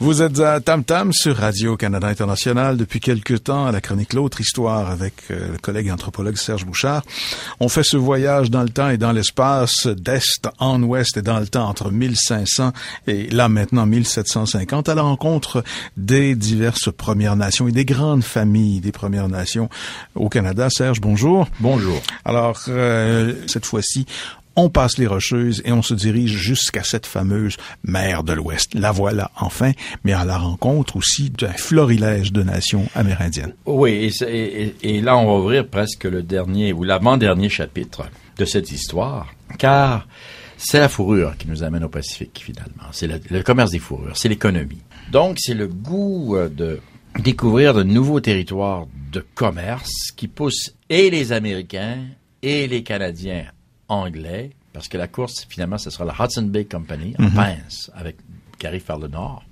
Vous êtes à Tam Tam sur Radio-Canada International depuis quelque temps à la chronique L'autre histoire avec euh, le collègue anthropologue Serge Bouchard. On fait ce voyage dans le temps et dans l'espace, d'est en ouest et dans le temps entre 1500 et là maintenant 1750 à la rencontre des diverses Premières Nations et des grandes familles des Premières Nations au Canada. Serge, bonjour. Bonjour. Alors, euh, cette fois-ci, on passe les Rocheuses et on se dirige jusqu'à cette fameuse mer de l'Ouest. La voilà enfin, mais à la rencontre aussi d'un florilège de nations amérindiennes. Oui, et, là on va ouvrir presque le dernier ou l'avant-dernier chapitre de cette histoire, car c'est la fourrure qui nous amène au Pacifique finalement. C'est le commerce des fourrures, c'est l'économie. Donc c'est le goût euh, de découvrir de nouveaux territoires de commerce qui poussent et les Américains et les Canadiens anglais, parce que la course, finalement, ce sera la Hudson Bay Company, en mhm. pince, avec, qui arrive vers le nord.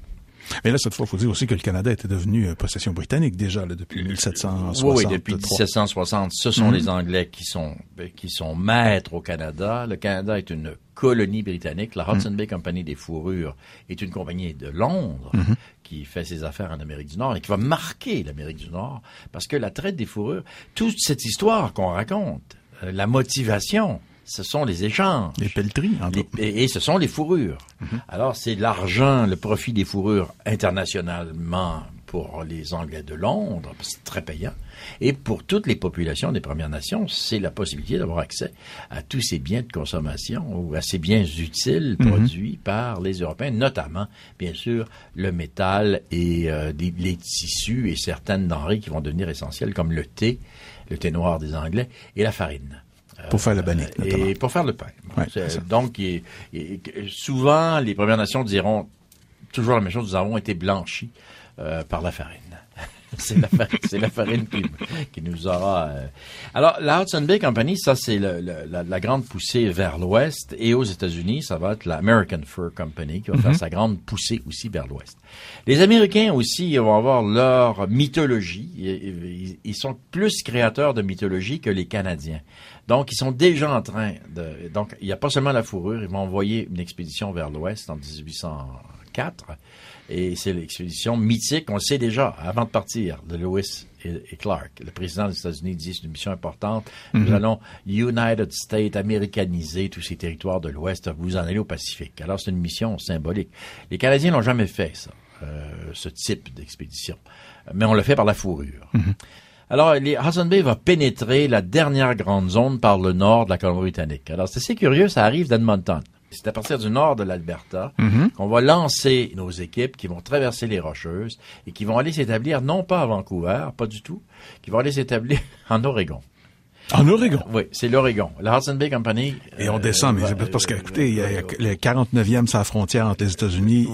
Mais là, cette fois, il faut dire aussi que le Canada était devenu euh, possession britannique déjà depuis 1760. Oui, depuis 1760, ce sont mhm. les Anglais qui sont euh, qui sont maîtres au Canada. Le Canada est une colonie britannique. La Hudson mhm. Bay Company des fourrures est une compagnie de Londres qui fait ses affaires en Amérique du Nord et qui va marquer l'Amérique du Nord parce que la traite des fourrures, toute cette histoire qu'on raconte, euh, la motivation, ce sont les échanges. Les pelleteries. et, ce sont les fourrures. Mhm. Alors, c'est l'argent, le profit des fourrures internationalement pour les Anglais de Londres, c'est très payant. Et pour toutes les populations des Premières Nations, c'est la possibilité d'avoir accès à tous ces biens de consommation ou à ces biens utiles mhm. produits par les Européens, notamment, bien sûr, le métal et euh, les tissus et certaines denrées qui vont devenir essentielles, comme le thé, le thé noir des Anglais, et la farine. Pour faire le euh, Et pour faire le pain. donc, souvent, les Premières Nations diront toujours la même chose, nous avons été blanchis euh, par la farine. c'est la, la, farine qui, qui, nous aura. Euh. Alors, la Hudson Bay Company, ça, c'est la, la, grande poussée vers l'ouest. Et aux États-Unis, ça va être l'American Fur Company qui va faire mm-hmm. sa grande poussée aussi vers l'ouest. Les Américains aussi vont avoir leur mythologie. Ils, ils sont plus créateurs de mythologie que les Canadiens. Donc, ils sont déjà en train de... Donc, il n'y a pas seulement la fourrure, ils vont envoyer une expédition vers l'ouest en 1804. Et c'est l'expédition mythique, on le sait déjà, avant de partir, de Lewis et, Clark. Le président des États-Unis dit c'est une mission importante. Nous mhm. allons United States, américaniser tous ces territoires de l'Ouest. Vous en allez au Pacifique. Alors, c'est une mission symbolique. Les Canadiens n'ont jamais fait ça, euh, ce type d'expédition. Mais on le fait par la fourrure. Mhm. Alors, les Hudson Bay va pénétrer la dernière grande zone par le nord de la Colombie-Britannique. Alors, c'est assez curieux, ça arrive d'Edmonton. C'est à partir du nord de l'Alberta mhm. qu'on va lancer nos équipes qui vont traverser les Rocheuses et qui vont aller s'établir non pas à Vancouver, pas du tout, qui vont aller s'établir en Oregon. En Oregon? Oui, c'est l'Oregon. La Hudson Bay Company. Et on descend, mais c'est parce que, écoutez, il y a, le 49e, c'est la frontière entre les États-Unis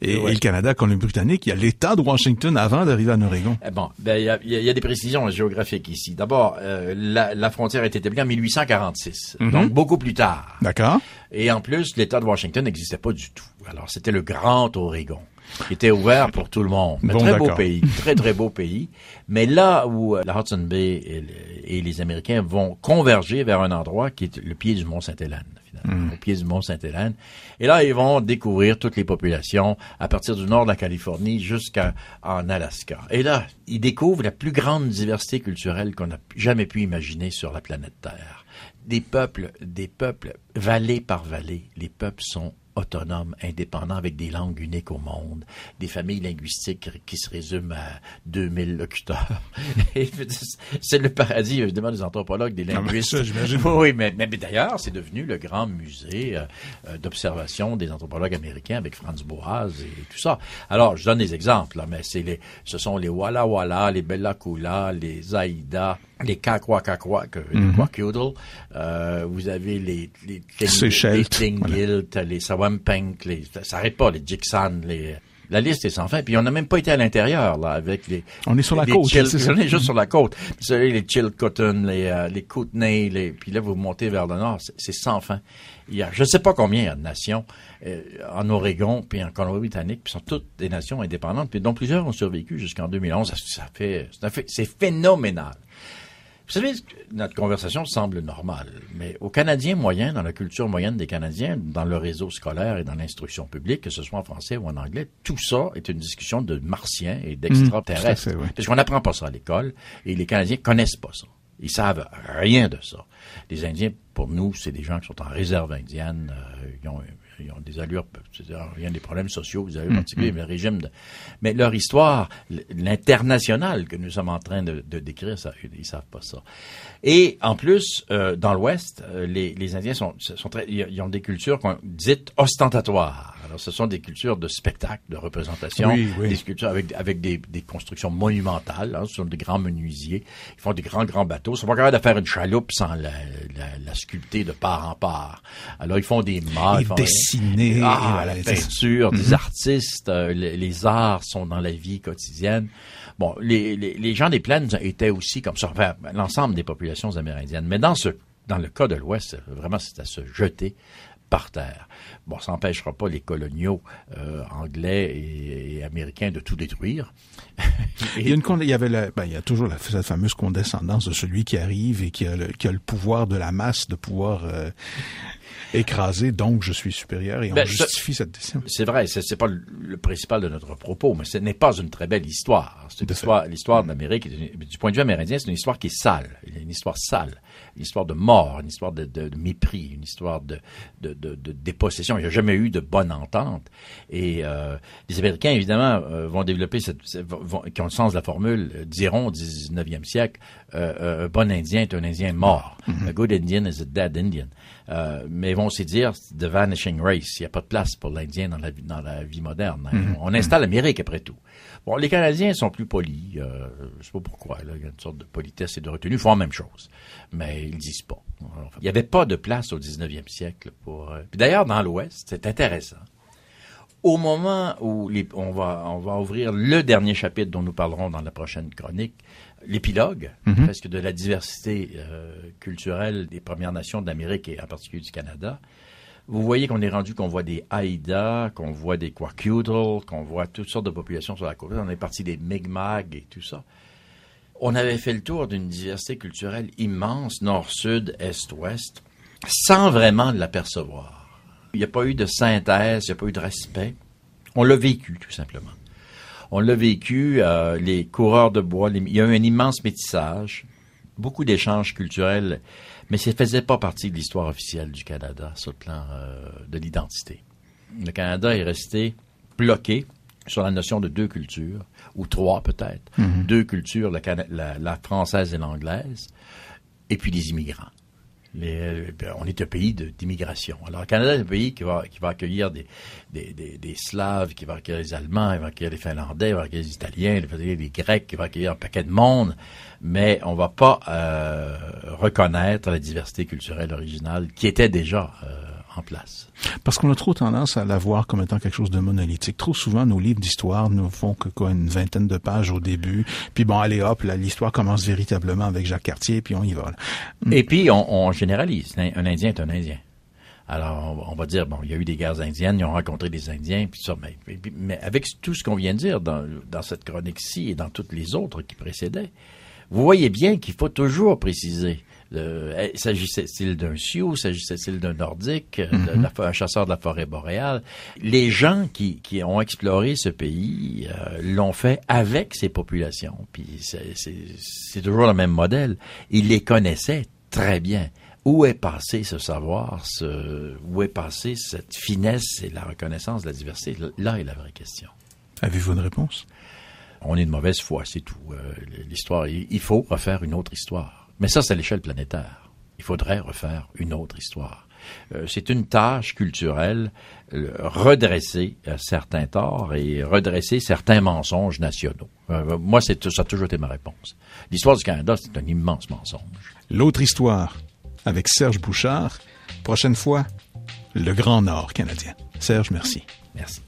et, le Canada, Colombie-Britannique. Il y a l'État de Washington avant d'arriver en Oregon. Eh bon, ben, il, y a, il y a des précisions géographiques ici. D'abord, euh, la, la, frontière a été établie en 1846, mhm. donc beaucoup plus tard. D'accord. Et en plus, l'État de Washington n'existait pas du tout. Alors, c'était le Grand Oregon qui était ouvert pour tout le monde. Un très beau pays, très très beau pays. Mais là où euh, la Hudson Bay et, les Américains vont converger vers un endroit qui est le pied du Mont Sainte-Hélène. Finalement, hmm. au pied du Mont Sainte-Hélène. Et là, ils vont découvrir toutes les populations à partir du nord de la Californie jusqu'en Alaska. Et là, ils découvrent la plus grande diversité culturelle qu'on a jamais pu imaginer sur la planète Terre. Des peuples, des peuples, vallée par vallée, les peuples sont autonome, indépendant, avec des langues uniques au monde, des familles linguistiques qui se résument à 2000 locuteurs. c'est le paradis, évidemment, des anthropologues, des linguistes. oui, mais, mais, d'ailleurs, c'est devenu le grand musée euh, euh, d'observation des anthropologues américains avec Franz Boas et tout ça. Alors, je donne des exemples, là, mais c'est les, ce sont les Walla Walla, les Bella Kula, les Aïda, les Kakwa Kakwa, les mm euh, vous avez les, les, les, les les Sawampink, les, ça n'arrête pas, les Jixan, les, la liste est sans fin. Puis on n'a même pas été à l'intérieur, là, avec les... On est sur la côte. Chill, on est juste sur la côte. Vous les Chilcotin, les, euh, les Kootenay, les, puis là, vous montez vers le nord, c'est sans fin. Il y a, je ne sais pas combien il y a de nations euh, en Oregon puis en Colombie-Britannique, puis sont toutes des nations indépendantes, puis dont plusieurs ont survécu jusqu'en 2011. Ça, fait, c'est phénoménal Vous savez, notre conversation semble normale, mais aux Canadiens moyens, dans la culture moyenne des Canadiens, dans le réseau scolaire et dans l'instruction publique, que ce soit en français ou en anglais, tout ça est une discussion de martiens et d'extraterrestres. Mmh, Parce qu'on n'apprend pas ça à l'école et les Canadiens connaissent pas ça. Ils savent rien de ça. Les Indiens, pour nous, c'est des gens qui sont en réserve indienne. Euh, ils ont ils ont des allures, rien des problèmes sociaux, des allures mm, particuliers, mm. mais le régime de... Mais leur histoire, l'international que nous sommes en train de, décrire, ça, ils savent pas ça. Et en plus, euh, dans l'Ouest, euh, les, les, Indiens sont, sont très, ils ont des cultures dites ostentatoires. Alors, ce sont des cultures de spectacle, de représentation, des cultures avec, avec des, des constructions monumentales. Hein, ce sont des grands menuisiers. Ils font des grands, grands bateaux. Ils sont pas capables de faire une chaloupe sans la, la, la sculpter de part en part. Alors, ils font des mâts. Ils, font dessiner. Ah, la peinture, des mhm. artistes. Euh, les, arts sont dans la vie quotidienne. Bon, les, les, les gens des plaines étaient aussi comme ça, enfin, l'ensemble des populations amérindiennes. Mais dans ce dans le cas de l'Ouest, vraiment, c'est à se jeter par terre. Bon, ça n'empêchera pas les coloniaux euh, anglais et, américains de tout détruire. il, y a une, il, y avait ben, il y a toujours la, cette fameuse condescendance de celui qui arrive et qui a le, qui a le pouvoir de la masse de pouvoir euh, écraser, donc je suis supérieur et on ben, justifie cette décision. C'est vrai, c'est pas le, principal de notre propos, mais ce n'est pas une très belle histoire. C'est l'histoire, l'histoire de l'Amérique, du point de vue amérindien, c'est une histoire qui est sale, une histoire sale, une histoire de mort, une histoire de, de, de mépris, une histoire de, de, de, dépossession. Il n'y a jamais eu de bonne entente. Et euh, les Américains, évidemment, euh, vont développer cette, vont, qui ont le sens de la formule, euh, diront au 19e siècle, euh, euh, un bon Indien est un Indien mort. Mm-hmm. A good Indian is a dead Indian. Mais ils vont aussi dire The Vanishing Race. Il n'y a pas de place pour l'Indien dans la, dans la vie moderne. Hein. Mm-hmm. On installe l'Amérique après tout. Bon, les Canadiens sont plus polis. Euh, je sais pas pourquoi. Là. Il y a une sorte de politesse et de retenue. Ils font la même chose. Mais ils disent pas. il n'y avait pas de place au 19e siècle pour... Euh... D'ailleurs, dans l'Ouest, c'est intéressant. Au moment où les, on, va, on va ouvrir le dernier chapitre dont nous parlerons dans la prochaine chronique, l'épilogue, mm presque de la diversité euh, culturelle des Premières Nations d'Amérique et en particulier du Canada, vous voyez qu'on est rendu qu'on voit des Haïda, qu'on voit des Kwakiutl, qu'on voit toutes sortes de populations sur la côte. On est parti des Mi'kmaq et tout ça. On avait fait le tour d'une diversité culturelle immense, nord-sud, est-ouest, sans vraiment l'apercevoir. Il n'y a pas eu de synthèse, il n'y a pas eu de respect. On l'a vécu, tout simplement. On l'a vécu, euh, les coureurs de bois, il y a eu un immense métissage, beaucoup d'échanges culturels, mais ça ne faisait pas partie de l'histoire officielle du Canada sur le plan euh, de l'identité. Le Canada est resté bloqué sur la notion de deux cultures, ou trois peut-être, mm-hmm. deux cultures, la, française et l'anglaise, et puis les immigrants. Euh, on est un pays d'immigration. Alors, le Canada est un pays qui va, qui va accueillir des, des, des, Slaves, qui va accueillir les Allemands, il va accueillir les Finlandais, il va accueillir les Italiens, il va accueillir les Grecs, il va accueillir un paquet de monde, mais on va pas euh, reconnaître la diversité culturelle originale qui était déjà euh, en place. Parce qu'on a trop tendance à la voir comme étant quelque chose de monolithique. Trop souvent, nos livres d'histoire ne font que quoi, une vingtaine de pages au début. Puis bon, allez hop, l'histoire commence véritablement avec Jacques Cartier, puis on y va. Mm. Et puis, on, généralise. Un Indien est un Indien. Alors, on va dire, bon, il y a eu des guerres indiennes, ils ont rencontré des Indiens, puis ça, mais, mais avec tout ce qu'on vient de dire dans, dans cette chronique-ci et dans toutes les autres qui précédaient, vous voyez bien qu'il faut toujours préciser eh, s'agissait-il d'un Sioux, s'agissait-il d'un Nordique, mm un chasseur de la forêt boréale? Les gens qui, qui ont exploré ce pays euh, l'ont fait avec ces populations. Puis c'est toujours le même modèle. Ils les connaissaient très bien. Où est passé ce savoir, ce, où est passée cette finesse et la reconnaissance de la diversité? Là est la vraie question. Avez-vous une réponse? On est de mauvaise foi, c'est tout. Euh, l'histoire, il faut refaire une autre histoire. Mais ça, c'est à l'échelle planétaire. Il faudrait refaire une autre histoire. Euh, c'est une tâche culturelle, euh, redresser euh, certains torts et redresser certains mensonges nationaux. moi, c'est, ça a toujours été ma réponse. L'histoire du Canada, c'est un immense mensonge. L'autre histoire, avec Serge Bouchard. Prochaine fois, le Grand Nord canadien. Serge, merci. Merci.